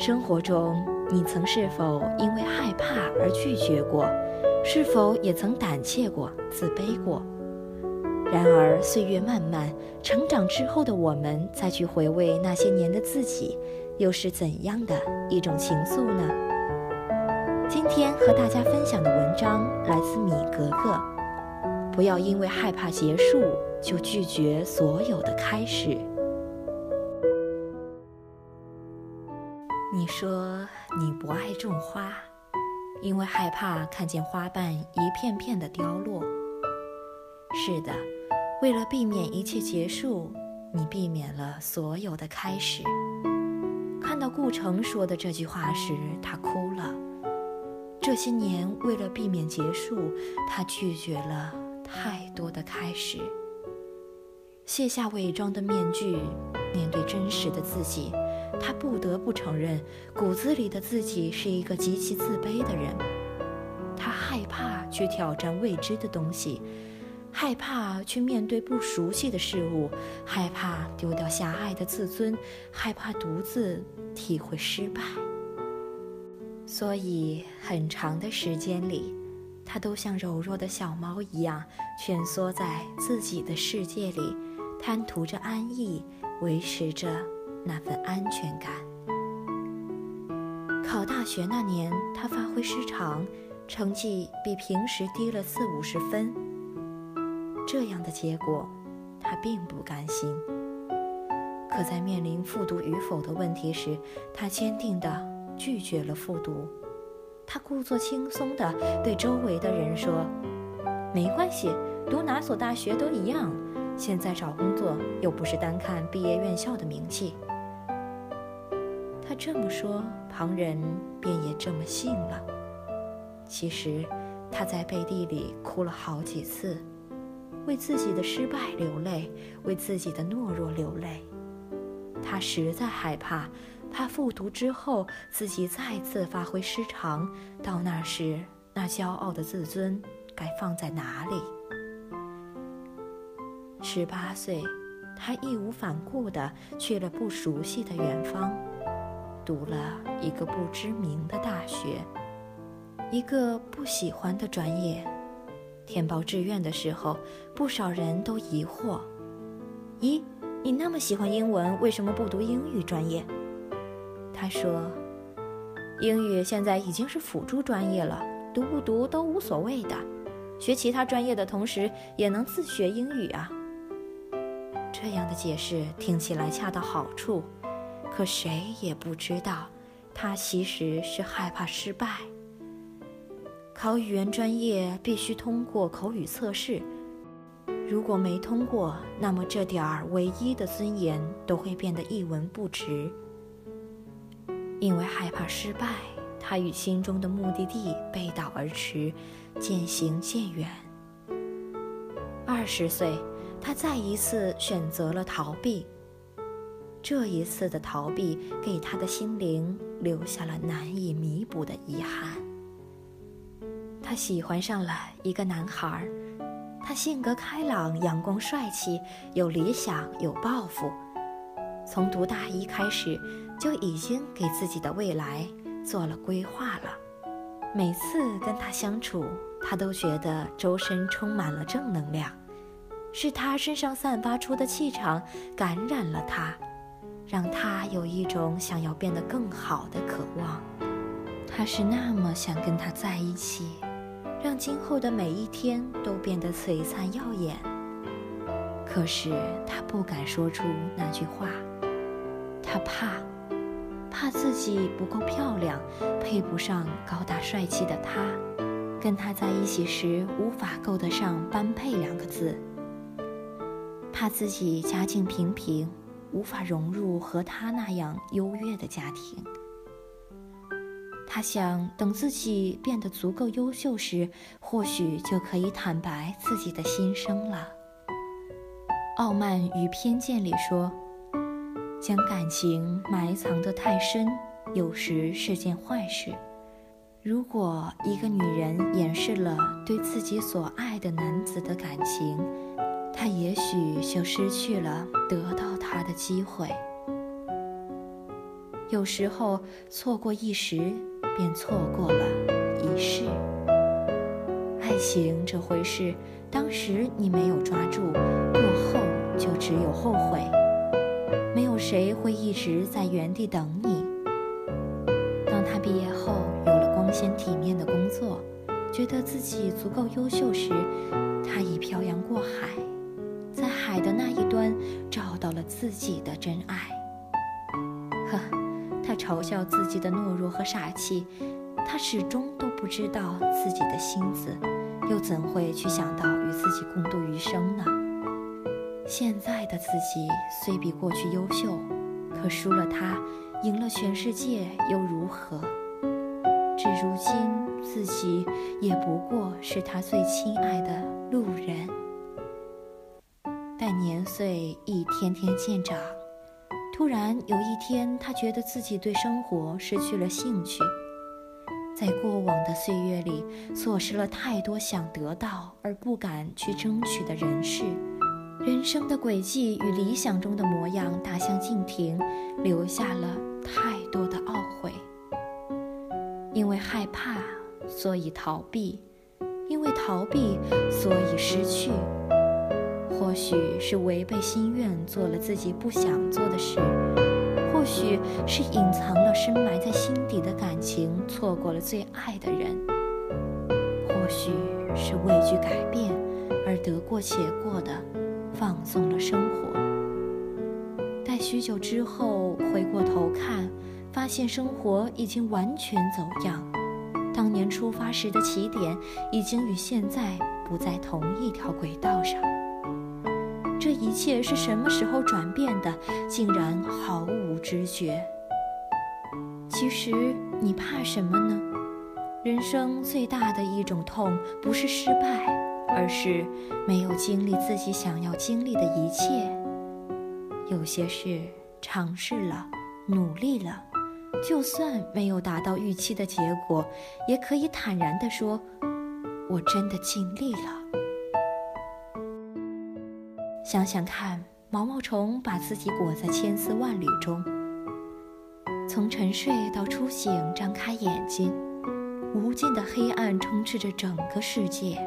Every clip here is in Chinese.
生活中，你曾是否因为害怕而拒绝过？是否也曾胆怯过、自卑过？然而，岁月漫漫，成长之后的我们再去回味那些年的自己，又是怎样的一种情愫呢？今天和大家分享的文章来自米格格。不要因为害怕结束，就拒绝所有的开始。说你不爱种花，因为害怕看见花瓣一片片的凋落。是的，为了避免一切结束，你避免了所有的开始。看到顾城说的这句话时，他哭了。这些年，为了避免结束，他拒绝了太多的开始，卸下伪装的面具，面对真实的自己。他不得不承认，骨子里的自己是一个极其自卑的人。他害怕去挑战未知的东西，害怕去面对不熟悉的事物，害怕丢掉狭隘的自尊，害怕独自体会失败。所以，很长的时间里，他都像柔弱的小猫一样，蜷缩在自己的世界里，贪图着安逸，维持着。那份安全感。考大学那年，他发挥失常，成绩比平时低了四五十分。这样的结果，他并不甘心。可在面临复读与否的问题时，他坚定地拒绝了复读。他故作轻松地对周围的人说：“没关系，读哪所大学都一样。现在找工作又不是单看毕业院校的名气。”这么说，旁人便也这么信了。其实，他在背地里哭了好几次，为自己的失败流泪，为自己的懦弱流泪。他实在害怕，怕复读之后自己再次发挥失常，到那时，那骄傲的自尊该放在哪里？十八岁，他义无反顾地去了不熟悉的远方。读了一个不知名的大学，一个不喜欢的专业。填报志愿的时候，不少人都疑惑：“咦，你那么喜欢英文，为什么不读英语专业？”他说：“英语现在已经是辅助专业了，读不读都无所谓的。学其他专业的同时，也能自学英语啊。”这样的解释听起来恰到好处。可谁也不知道，他其实是害怕失败。考语言专业必须通过口语测试，如果没通过，那么这点儿唯一的尊严都会变得一文不值。因为害怕失败，他与心中的目的地背道而驰，渐行渐远。二十岁，他再一次选择了逃避。这一次的逃避，给他的心灵留下了难以弥补的遗憾。他喜欢上了一个男孩，他性格开朗、阳光、帅气，有理想、有抱负。从读大一开始，就已经给自己的未来做了规划了。每次跟他相处，他都觉得周身充满了正能量，是他身上散发出的气场感染了他。让他有一种想要变得更好的渴望，他是那么想跟他在一起，让今后的每一天都变得璀璨耀眼。可是他不敢说出那句话，他怕，怕自己不够漂亮，配不上高大帅气的他，跟他在一起时无法够得上“般配”两个字，怕自己家境平平。无法融入和他那样优越的家庭。他想等自己变得足够优秀时，或许就可以坦白自己的心声了。《傲慢与偏见》里说：“将感情埋藏得太深，有时是件坏事。如果一个女人掩饰了对自己所爱的男子的感情，他也许就失去了得到。”他的机会。有时候错过一时，便错过了一世。爱情这回事，当时你没有抓住，过后就只有后悔。没有谁会一直在原地等你。当他毕业后有了光鲜体面的工作，觉得自己足够优秀时，他已漂洋过海，海的那一端找到了自己的真爱。呵，他嘲笑自己的懦弱和傻气，他始终都不知道自己的心思，又怎会去想到与自己共度余生呢？现在的自己虽比过去优秀，可输了他，赢了全世界又如何？至如今，自己也不过是他最亲爱的路人。但年岁一天天渐长，突然有一天，他觉得自己对生活失去了兴趣，在过往的岁月里，错失了太多想得到而不敢去争取的人事。人生的轨迹与理想中的模样大相径庭，留下了太多的懊悔。因为害怕，所以逃避；因为逃避，所以失去。或许是违背心愿做了自己不想做的事，或许是隐藏了深埋在心底的感情，错过了最爱的人。或许是畏惧改变而得过且过的。放纵了生活，待许久之后回过头看，发现生活已经完全走样。当年出发时的起点，已经与现在不在同一条轨道上。这一切是什么时候转变的？竟然毫无知觉。其实你怕什么呢？人生最大的一种痛，不是失败。而是没有经历自己想要经历的一切。有些事尝试了，努力了，就算没有达到预期的结果，也可以坦然地说：“我真的尽力了。”想想看，毛毛虫把自己裹在千丝万缕中，从沉睡到初醒，张开眼睛，无尽的黑暗充斥着整个世界。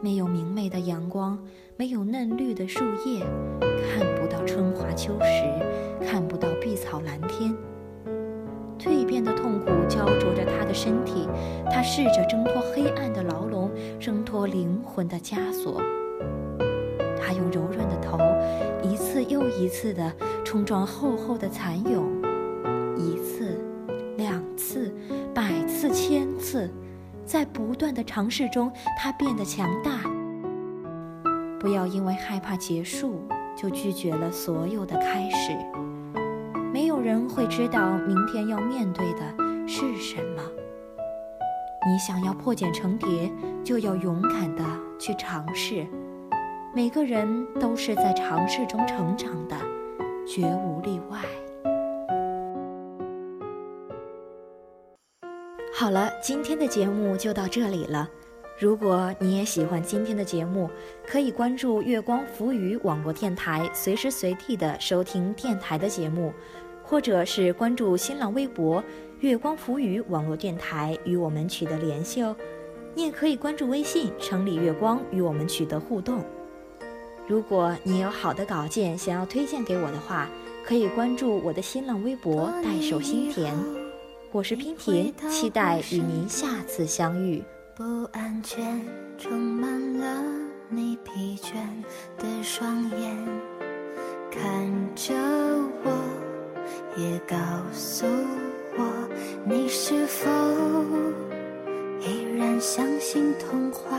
没有明媚的阳光，没有嫩绿的树叶，看不到春华秋实，看不到碧草蓝天。蜕变的痛苦焦灼着他的身体，他试着挣脱黑暗的牢笼，挣脱灵魂的枷锁。他用柔软的头，一次又一次地冲撞厚厚的蚕蛹，一次，两次，百次，千次。在不断的尝试中，他变得强大。不要因为害怕结束，就拒绝了所有的开始。没有人会知道明天要面对的是什么。你想要破茧成蝶，就要勇敢的去尝试。每个人都是在尝试中成长的，绝无例外。好了，今天的节目就到这里了。如果你也喜欢今天的节目，可以关注月光浮语网络电台，随时随地的收听电台的节目，或者是关注新浪微博月光浮语网络电台与我们取得联系哦。你也可以关注微信城里月光与我们取得互动。如果你有好的稿件想要推荐给我的话，可以关注我的新浪微博代手心田。我是娉婷，期待与您下次相遇。不安全充满了你疲倦的双眼，看着我，也告诉我，你是否依然相信童话？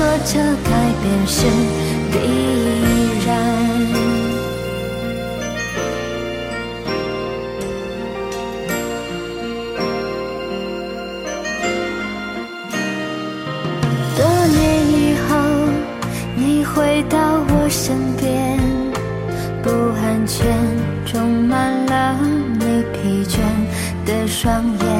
说这改变是必然？多年以后，你回到我身边，不安全充满了你疲倦的双眼，